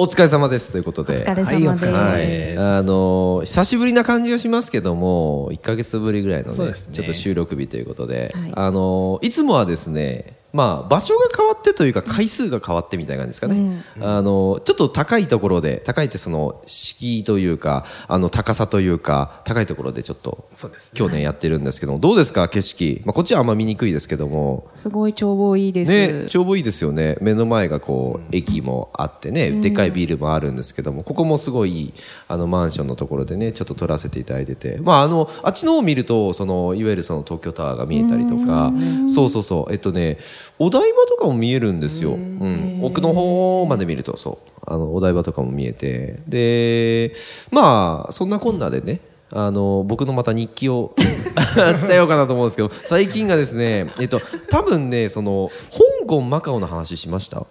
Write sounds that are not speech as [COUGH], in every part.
お疲れ様ですということで。お疲れはいお様です。はい、ですあの久しぶりな感じがしますけども1か月ぶりぐらいのねねちょっと収録日ということで、はいあのいつもはですねまあ場所が変わってというか回数が変わってみたいな感じですかね、あのちょっと高いところで高いってその敷居というかあの高さというか高いところでちょっとそうですね。今日ねやってるんですけどもどうですか景色、まあ、こっちはあんま見にくいですけども。すごい眺望いいです。ね、ちょうどいいですよね。目の前がこう駅もあってねでかいビルもあるんですけどもここもすごいいいあのマンションのところでねちょっと撮らせていただいてて、まあ、あのあっちの方を見るとそのいわゆるその東京タワーが見えたりとかそうそうそう。えっとねお台場とかも見えるんですよ、うん、奥の方まで見るとそう。あのお台場とかも見えて。でまあそんなこんなでねあの僕のまた日記を [LAUGHS] 伝えようかなと思うんですけど最近がですね、えっと、多分ねその香港マカオの話しました？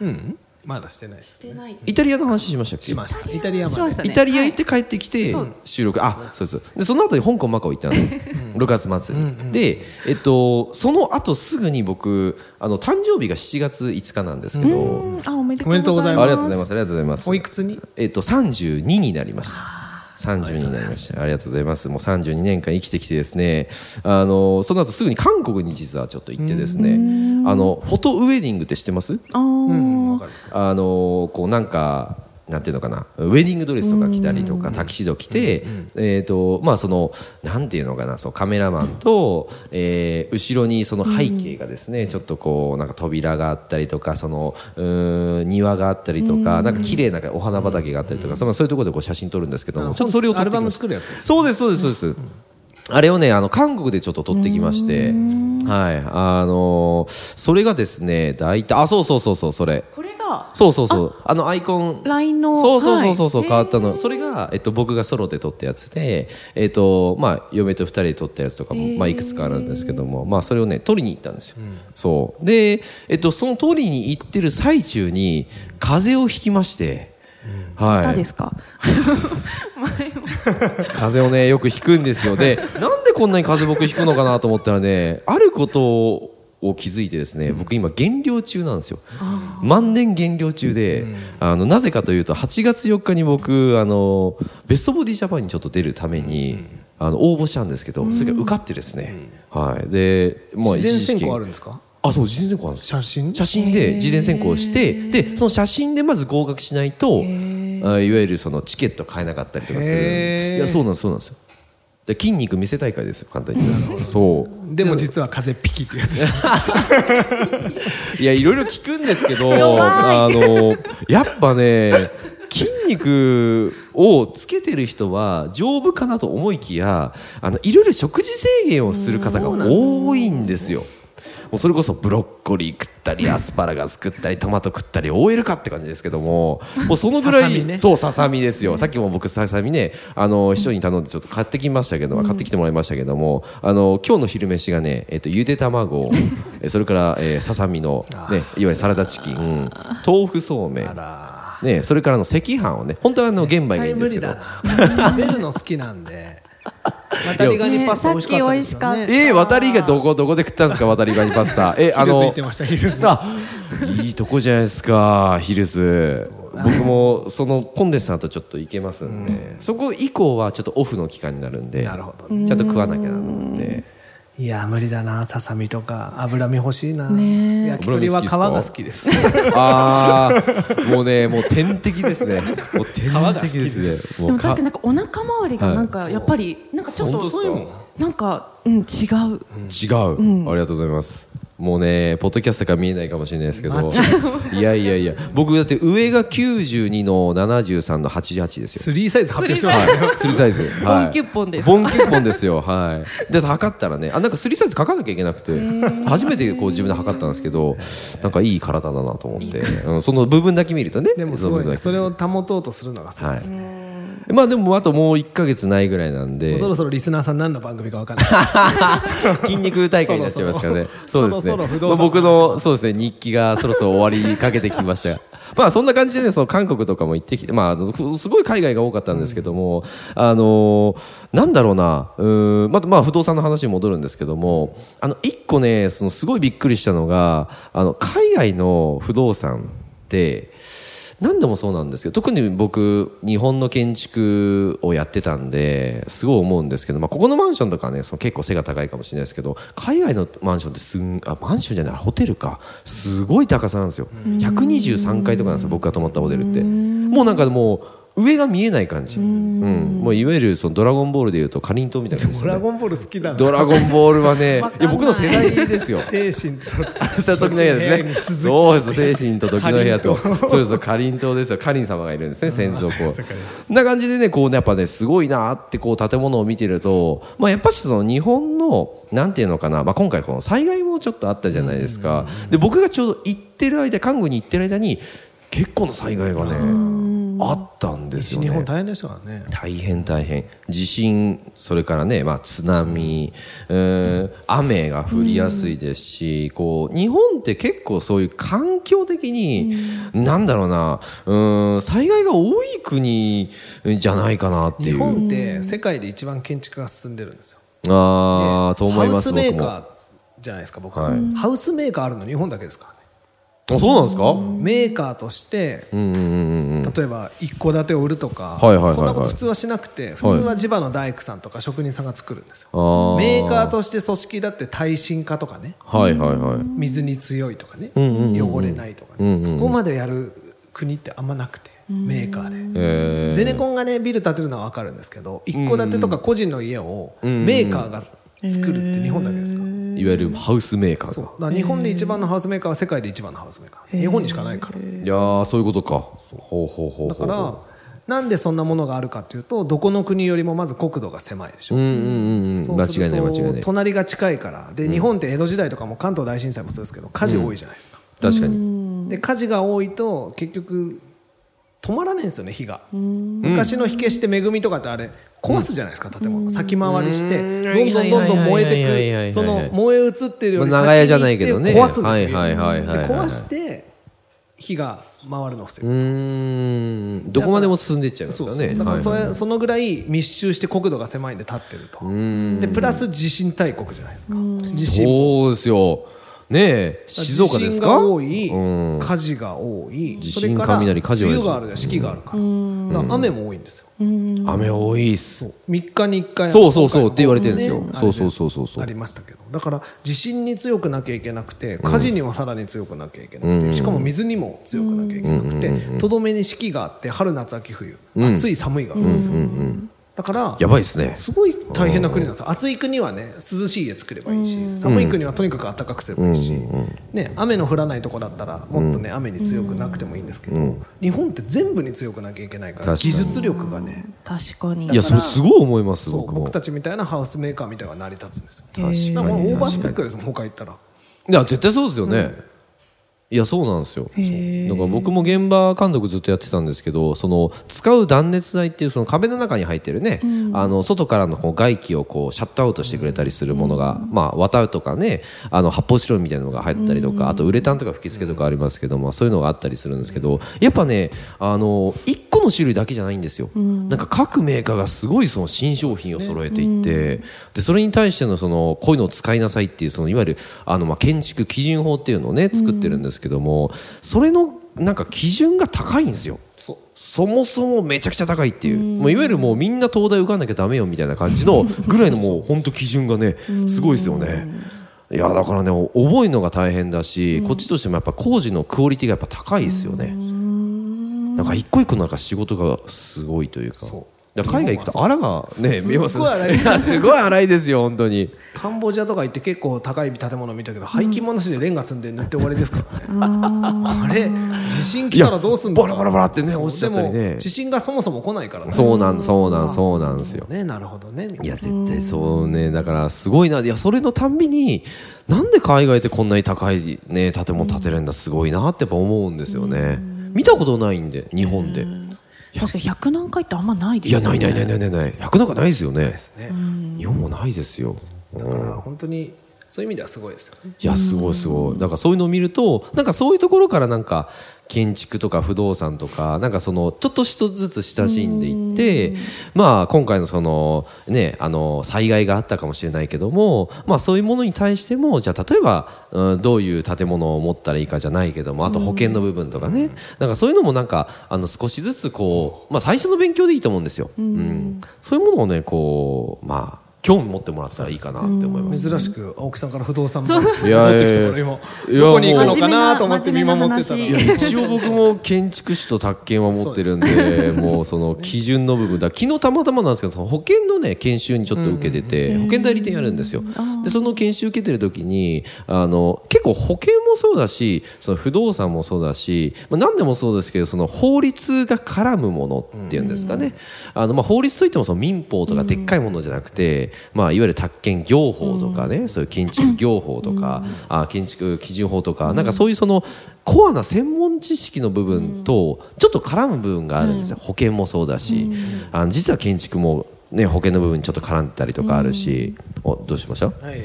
うんまだしてないですしてない。イタリアの話しましたっけ？しました。イタリアまで。ね。イタリア行って帰ってきて収録、あそうです。でその後に香港マカオ行ったの6月末に、で、えっと、その後すぐに僕あの誕生日が7月5日なんですけど、うん。あ、おめでおめでとうございます。ありがとうございます。ありがとうございます。おいくつに？えっと、32になりました。32になりました。ありがとうございます。もう32年間生きてきてですね、あの、その後すぐに韓国に実はちょっと行ってですね、あの、フォトウェディングって知ってます？うんあの、こうなんか、なんていうのかな、ウェディングドレスとか着たりとか、タキシード着て、えっと、まあその、なんていうのかな、そう、カメラマンと、えー後ろにその背景がですね、ちょっとこう、なんか扉があったりとか、その、うーん庭があったりとか、なんか綺麗なお花畑があったりとか、そのそういうところでこう写真撮るんですけども、ちょっとそれをアルバム作るやつですそうです、そうです、そうです。あれをね、あの、韓国でちょっと撮ってきまして、はい、あのそれがですね、大体、あ、そうそうそうそう、それ。これが？そうそうそう。あのアイコン。LINE のそうそうそうそうそう、はい変わったの。それが、えっと、僕がソロで撮ったやつで、えっと、まあ、嫁と二人で撮ったやつとかも、まあ、いくつかあるんですけども、まあ、それをね、撮りに行ったんですよ。そう。で、えっと、その撮りに行ってる最中に、風邪をひきまして、はい。誰ですか？[LAUGHS] 風邪をねよくひくんですよ。で [LAUGHS] なんでこんなに風邪僕ひくのかなと思ったらねあることを気づいてですね僕今減量中なんですよ。万年減量中で、あのなぜかというと8月4日に僕あのベストボディジャパンにちょっと出るために、あの応募したんですけどそれが受かってですね、はい。でまあ事前一時選考あるんですか？あそう事前選考あるんですよ。写真？写真で事前選考してでその写真でまず合格しないとあいわゆるそのチケット買えなかったりとかする。いやそうなんですそうなんです。よで筋肉見せ大会ですよ簡単にそう。でも実は風邪ピキってやついやいろいろ聞くんですけど [LAUGHS] あのやっぱね筋肉をつけてる人は丈夫かなと思いきやあのいろいろ食事制限をする方が多いんですよ。もうそれこそブロッコリー食ったりアスパラガス食ったりトマト食ったり OL かって感じですけどももうそのぐらい、そうささみですよ。さっきも僕ささみねあの秘書に頼んでちょっと買ってきましたけど、買ってきてもらいましたけどもあの今日の昼飯がね、えっとゆで卵 [LAUGHS] えそれから、えーささみの、ね、いわゆるサラダチキン豆腐そうめん。ね、それからの赤飯をね本当はあの玄米がいいんですけど。食べるの好きなんで渡りガニパスタ美味しかったですよね。ねえー、渡りがどこどこで食ったんですか渡りガニパスタ。えあのヒルズ行ってましたヒルズ。あいいとこじゃないですかヒルズ。僕もそのコンデンサーとちょっと行けますんで、そこ以降はちょっとオフの期間になるんでなるほど。ちゃんと食わなきゃなと思っていや無理だなささみとか。脂身欲しいな。ね焼き鳥は皮が好きです。ああもうねもう天敵ですね。もう天が好き敵でですねでも確かになんかお腹周りがなんかやっぱりなんかちょっと本当ですか？なんかうん違う。違う、ありがとうございますもうねポッドキャストから見えないかもしれないですけど。いやいやいや。僕だって上が92の73の88ですよ。スリーサイズ発表してます。ねはい、スリーサイズ、[LAUGHS] はい、ボンキュッポンです。ボンキュッポンですよ。はい。で測ったらねあなんかスリーサイズ書かなきゃいけなくて初めてこう自分で測ったんですけどなんかいい体だなと思って、うん、その部分だけ見るとねでもすごい。ねその部分だけそれを保とうとするのがすごいはいですね [LAUGHS] まあでもあともう1か月ないぐらいなんで。そろそろリスナーさん何の番組か分かんない。[LAUGHS] 筋肉大会になっちゃいますからね。そうですね。僕のそうですね日記がそろそろ終わりかけてきました。が [LAUGHS] まあそんな感じでねその韓国とかも行ってきてまあすごい海外が多かったんですけども、あのーなんだろうな。うーんまたまあ不動産の話に戻るんですけどもあの一個ねそのすごいびっくりしたのがあの海外の不動産って何でもそうなんですけど特に僕日本の建築をやってたんですごい思うんですけど、まあ、ここのマンションとかねその結構背が高いかもしれないですけど海外のマンションってすんあマンションじゃないホテルか。すごい高さなんですよ。123階とかなんですよ僕が泊まったホテルって。もうなんかもう上が見えない感じ、うん、もういわゆるそのドラゴンボールでいうとかりんとうみたいな感じですねドラゴンボール好きだなドラゴンボールはね [LAUGHS] いいや僕の世代ですよ精神と朝時の部屋ですね。そうです。精神と時の部屋と。そうです。かりんとうですよ。かりん様がいるんですね。先祖こう。な感じでね、こうね、やっぱね、すごいなってこう建物を見てると、まあやっぱしその日本の、なんていうのかな、まあ今回この災害もちょっとあったじゃないですか。で、僕がちょうど行ってる間、看護に行ってる間に、結構の災害がね、あったんですよね。西日本大変でしたからね。大変大変。地震それからね、まあ、津波、えー雨が降りやすいですし、こう日本って結構そういう環境的に、なんだろうなうん災害が多い国じゃないかなっていう。日本って世界で一番建築が進んでるんですよ。ああと思いますハウスメーカーじゃないですか僕、はい。ハウスメーカーあるの日本だけですかあそうなんですか、メーカーとして例えば一戸建てを売るとか、そんなこと普通はしなくて普通は地場の大工さんとか職人さんが作るんですよ、メーカーとして組織だって耐震化とかね水に強いとかね、汚れないとかね、そこまでやる国ってあんまなくて、メーカーで。えー。ゼネコンがねビル建てるのは分かるんですけど一戸建てとか個人の家をん。メーカーが作るって日本だけですか、いわゆるハウスメーカーが。そう。だから日本で一番のハウスメーカーは世界で一番のハウスメーカー。日本にしかないから。いやーそういうことか。ほうほうほうほう。だからなんでそんなものがあるかっていうとどこの国よりもまず国土が狭いでしょ、うんうんうんうん。間違いない間違いない。隣が近いから。で日本って江戸時代とかも関東大震災もそうですけど火事多いじゃないですか、確かに。で火事が多いと結局止まらないんですよね火が。昔の火消しって恵みとかってあれ壊すじゃないですか建物。先回りしてうん。どんどんどんどん燃えてくその燃え移ってるよりまあ長屋じゃないけどね。先に行って壊すんですよ。はいはいはいはいはいで壊して火が回るのを防うぐどこまでも進んでいっちゃうからね。だからそれ、そのぐらい密集して国土が狭いんで立ってると。でプラス地震大国じゃないですか。地震。そうですよ。ねえ。静岡ですか？多い、うん。火事が多い。地震それから雷火事は梅雨があるじゃん。四季があるから雨も多いんですよ雨多いっす。3日に1回そうそうそうって言われてるんですよ。ねそうそうそうそうそう。ありましたけど。だから地震に強くなきゃいけなくて火事にはさらに強くなきゃいけなくて、しかも水にも強くなきゃいけなくてとどめに四季があって春夏秋冬、暑い寒いがあるんですよ、だからやばいですね。すごい大変な国なんですよ。暑い国はね涼しい家作ればいいし寒い国はとにかく暖かくすればいいし、ね、雨の降らないとこだったらもっとね雨に強くなくてもいいんですけど、日本って全部に強くなきゃいけないから技術力がね確かに。いやそれすごい思います僕も。僕たちみたいなハウスメーカーみたいなのが成り立つんですよ。確かに。オーバースペックですもん他行ったら。いや絶対そうですよね、いやそうなんですよ。だから僕も現場監督ずっとやってたんですけどその使う断熱材っていうその壁の中に入ってるね、あの外からのこう外気をこうシャットアウトしてくれたりするものが、まあ綿とかねあの発泡スチロールみたいなのが入ったりとか、あとウレタンとか吹き付けとかありますけどもそういうのがあったりするんですけどやっぱねあの1個の種類だけじゃないんですよ、なんか各メーカーがすごいその新商品を揃えていって、でそれに対してのそのこういうのを使いなさいっていうそのいわゆるあのまあ建築基準法っていうのをね作ってるんですけども、それのなんか基準が高いんですよ。そもそもめちゃくちゃ高いっていう、もういわゆるもうみんな東大受かんなきゃダメよみたいな感じの [LAUGHS] ぐらいのもう本当基準がねすごいですよね。いやだからね覚えるのが大変だし、こっちとしてもやっぱ工事のクオリティがやっぱ高いですよね。なんか一個一個なんか仕事がすごいというか。だから海外行くと荒がね見えますすっごい荒い。いや [LAUGHS] すごい荒いですよ本当に。カンボジアとか行って結構高い建物見たけど廃棄物なしでレンガ積んで塗って終わりですからね。あれ？地震来たらどうすんだいやバラバラバラってね落ちちゃったりね。地震がそもそも来ないからね。そうなんそうなんそうなんですよ。ねなるほどねいや絶対そうねだからすごいな。いやそれのたんびになんで海外ってこんなに高いね建物建てるんだすごいなってやっぱ思うんですよね。見たことないんで日本で確か100何回ってあんまないですよね。ないないないないないない。100なんかないですよね。ね。日本もないですよ。だから本当にそういう意味ではすごいですよね。いやすごいすごい。なんかそういうのを見るとなんかそういうところからなんか建築とか不動産とかなんかそのちょっと一つずつ親しんでいってまあ今回のそのねあの災害があったかもしれないけどもまあそういうものに対してもじゃあ例えば、うん、どういう建物を持ったらいいかじゃないけどもあと保険の部分とかね。なんかそういうのもなんかあの少しずつこうまあ最初の勉強でいいと思うんですよ。うん、そういうものをねこうまあ興味持ってもらったらいいかなって思います。珍しく青木さんから不動産そう話いや戻ってきたからいや今どこに行くのかなと思って見守ってたら。一応僕も建築士と宅建は持ってるんでもうその基準の部分だ。昨日たまたまなんですけどその保険のね研修にちょっと受けてて保険代理店やるんですよ。でその研修受けてる時にあの結構保険もそうだしその不動産もそうだし、まあ、何でもそうですけどその法律が絡むものっていうんですかね。あのまあ法律といってもその民法とかでっかいものじゃなくてまあいわゆる宅建業法とかねそういう建築業法とかあ建築基準法とかなんかそういうそのコアな専門知識の部分とちょっと絡む部分があるんですよ、保険もそうだし、あの実は建築も、ね、保険の部分にちょっと絡んでたりとかあるし、おどうしました？はい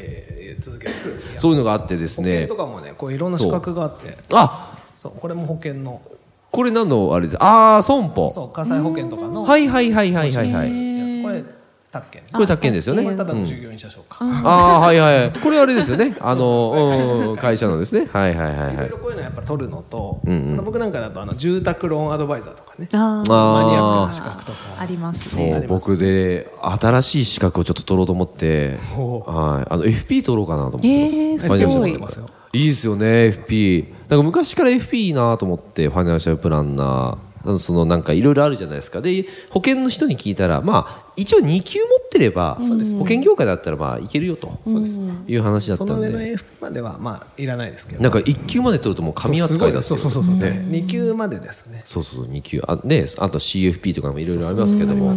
続けて。そういうのがあってです保険ねとかもねこういろんな資格があって。あ！そうこれも保険の。これ何のあれです？ああ損保。そう火災保険とかの。はいはいはいはいはいはい宅建これ宅建ですよね。これただの従業員車掌か。ああはいはい [LAUGHS] これあれですよね。あの、[LAUGHS] うん、会社のですね。はいはいはいはい。いろいろこういうのやっぱ取るのと、僕なんかだとあの住宅ローンアドバイザーとかね。マニアックあな資格とか。ありますそね。う僕で新しい資格をちょっと取ろうと思って、おはい、あの FP 取ろうかなと思ってます。えーすごい。いいですよね FP だから昔から FP いいなと思ってファイナンシャルプランナーそのなんかいろいろあるじゃないですか。で保険の人に聞いたらまあ一応2級持ってれば保険業界だったらまあいけるよと。いう話だったんその上ので F まではまあいらないですけど。なんか1級まで取るともう神扱いだってそうそうそうそう、ね2級までですねそうそうそう2級あ,、ね、あと CFP とかもいろいろありますけども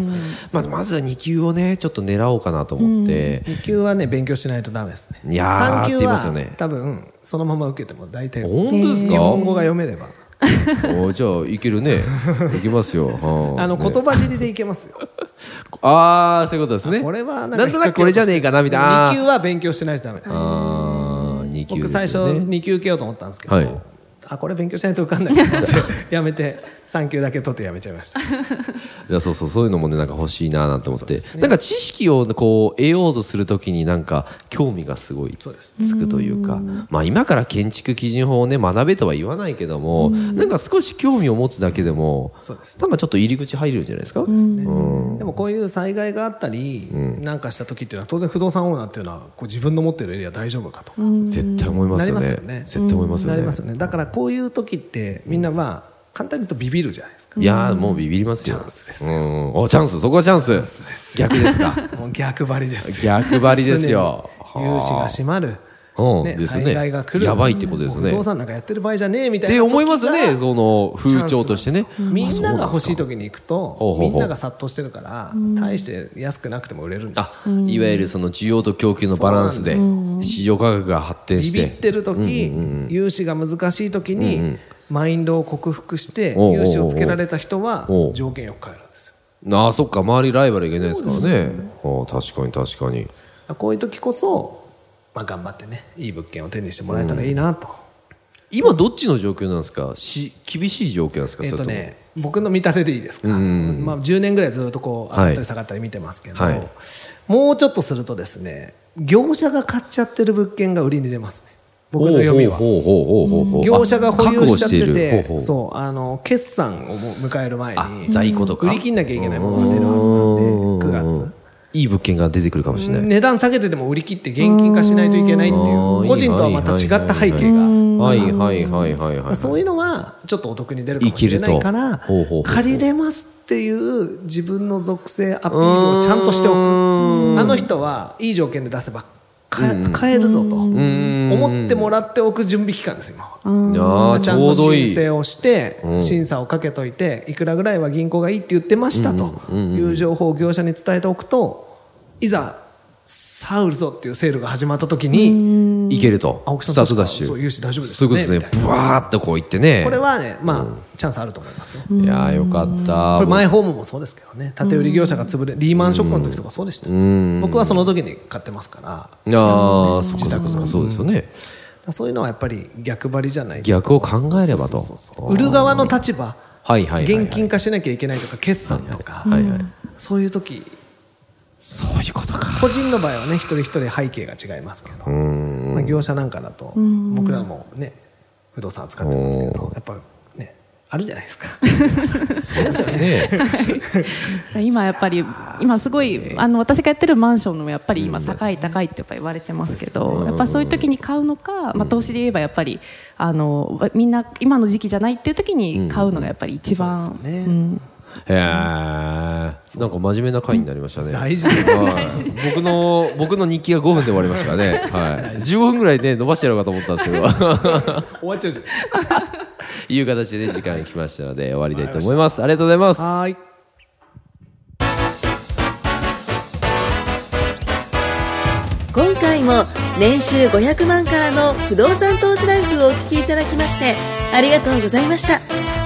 まあ、まずは2級をねちょっと狙おうかなと思って、2級はね勉強しないとダメですねいやー3級って言いまはすよね多分そのまま受けても大体本当ですか、日本語が読めれば [LAUGHS] おじゃあいけるね。いけますよ、は [LAUGHS] あのね言葉尻でいけますよ。[LAUGHS] ああそういうことですね。これはなんとなくこれじゃねえかなみたいな。2級は勉強しないとダメです。あー二級です僕最初よね2級受けようと思ったんですけど、はいあこれ勉強しないと受かんないと思って [LAUGHS] やめて3級だけ取ってやめちゃいました。[LAUGHS] じゃあそうそうそういうのもねなんか欲しいななんて。思って、ね。なんか知識をこう得ようとするときになんか興味がすごいそうです。つくというか。まあ今から建築基準法をね学べとは言わないけどもなんか少し興味を持つだけでもそうです。なんかちょっと入り口入るんじゃないですか？でもこういう災害があったりなんかした時っていうのは当然不動産オーナーっていうのはこう自分の持ってるエリア大丈夫かと。か絶対思いますよね。なりますよね。絶対思いますよね。なりますよね。だからこういう時ってみんなまあ簡単に言うとビビるじゃないですか。いやーもうビビりますよ。チャンスですうん。おチャンス。そこはチャンス。逆ですか？[LAUGHS] もう逆張りですよ。逆張りですよ。融資が閉まる。うんねですよね。災害が来る。やばいってことですよね。もう不動産なんかやってる場合じゃねえみたっていな時が思いますよねこの風潮としてね。みんなが欲しいと時に行くとみんなが殺到してるから大して安くなくても売れるんであすよ。いわゆるその需要と供給のバランスで市場価格が発展して。ビビってる時融資が難しい時にマインドを克服して融資をつけられた人は条件よく変えるんですよ。ああそっか。周りライバルいけないですからね。ああ確かに確かに。こういう時こそまあ頑張ってねいい物件を手にしてもらえたらいいなと。今どっちの状況なんですか？し厳しい状況なんですか？えっとそれとも。ね僕の見立てでいいですか、まあ、10年ぐらいずっとこう上がったり下がったり見てますけど、はい。もうちょっとするとですね業者が買っちゃってる物件が売りに出ますね。僕の読みは。業者が保有しちゃっててそうあの決算を迎える前あに在庫とか。売り切んなきゃいけないものが出るはずなんで。9月いい物件が出てくるかもしれない。値段下げてでも売り切って現金化しないといけないっていううん個人とはまた違った背景が。はいはいはい。はいはいそういうのはちょっとお得に出るかもしれないから借りれますっていう自分の属性アピールをちゃんとしておく。あの人はいい条件で出せば買えるぞと。思ってもらっておく準備期間です今は。ちちゃんと申請をして審査をかけといていくらぐらいは銀行がいいって言ってましたという情報を業者に伝えておくといざさあ売るぞっていうセールが始まった時にいけると。青木さんスタートダッシュそう融資大丈夫ですそういうことですね。ブワーっとこういってね。これはねまあ、チャンスあると思いますよ。いやーよかった。これマイホームもそうですけどね。建て売り業者が潰れリーマンショックの時とかそうでしたよ僕はその時に買ってますからいやー下そっかそっかそうですよね。そういうのはやっぱり逆張りじゃないと。逆を考えればと。売る側の立場現金化しなきゃいけないとか決算とか。はいはいそういう時そういうことか。個人の場合はね一人一人背景が違いますけど、まあ、業者なんかだと僕らもね不動産扱ってますけどやっぱねあるじゃないですか。そうですよね。[LAUGHS] 今やっぱり今すごいあの私がやってるマンションのやっぱり今高い高いってやっぱ言われてますけどやっぱそういう時に買うのか、まあ、投資で言えばやっぱりあのみんな今の時期じゃないっていう時に買うのがやっぱり一番、そうですよね。うんへえなんか真面目な回になりましたね。大事ですはい、僕の僕の日記が5分で終わりましたからね、はい、15分ぐらいで伸ばしてやろうかと思ったんですけど。[LAUGHS] 終わっちゃうじゃいう形でね時間が来ましたので終わりたいと思います。ありがとうございます。んはーい。今回も年収500万からの不動産投資ライフをお聞きいただきましてありがとうございました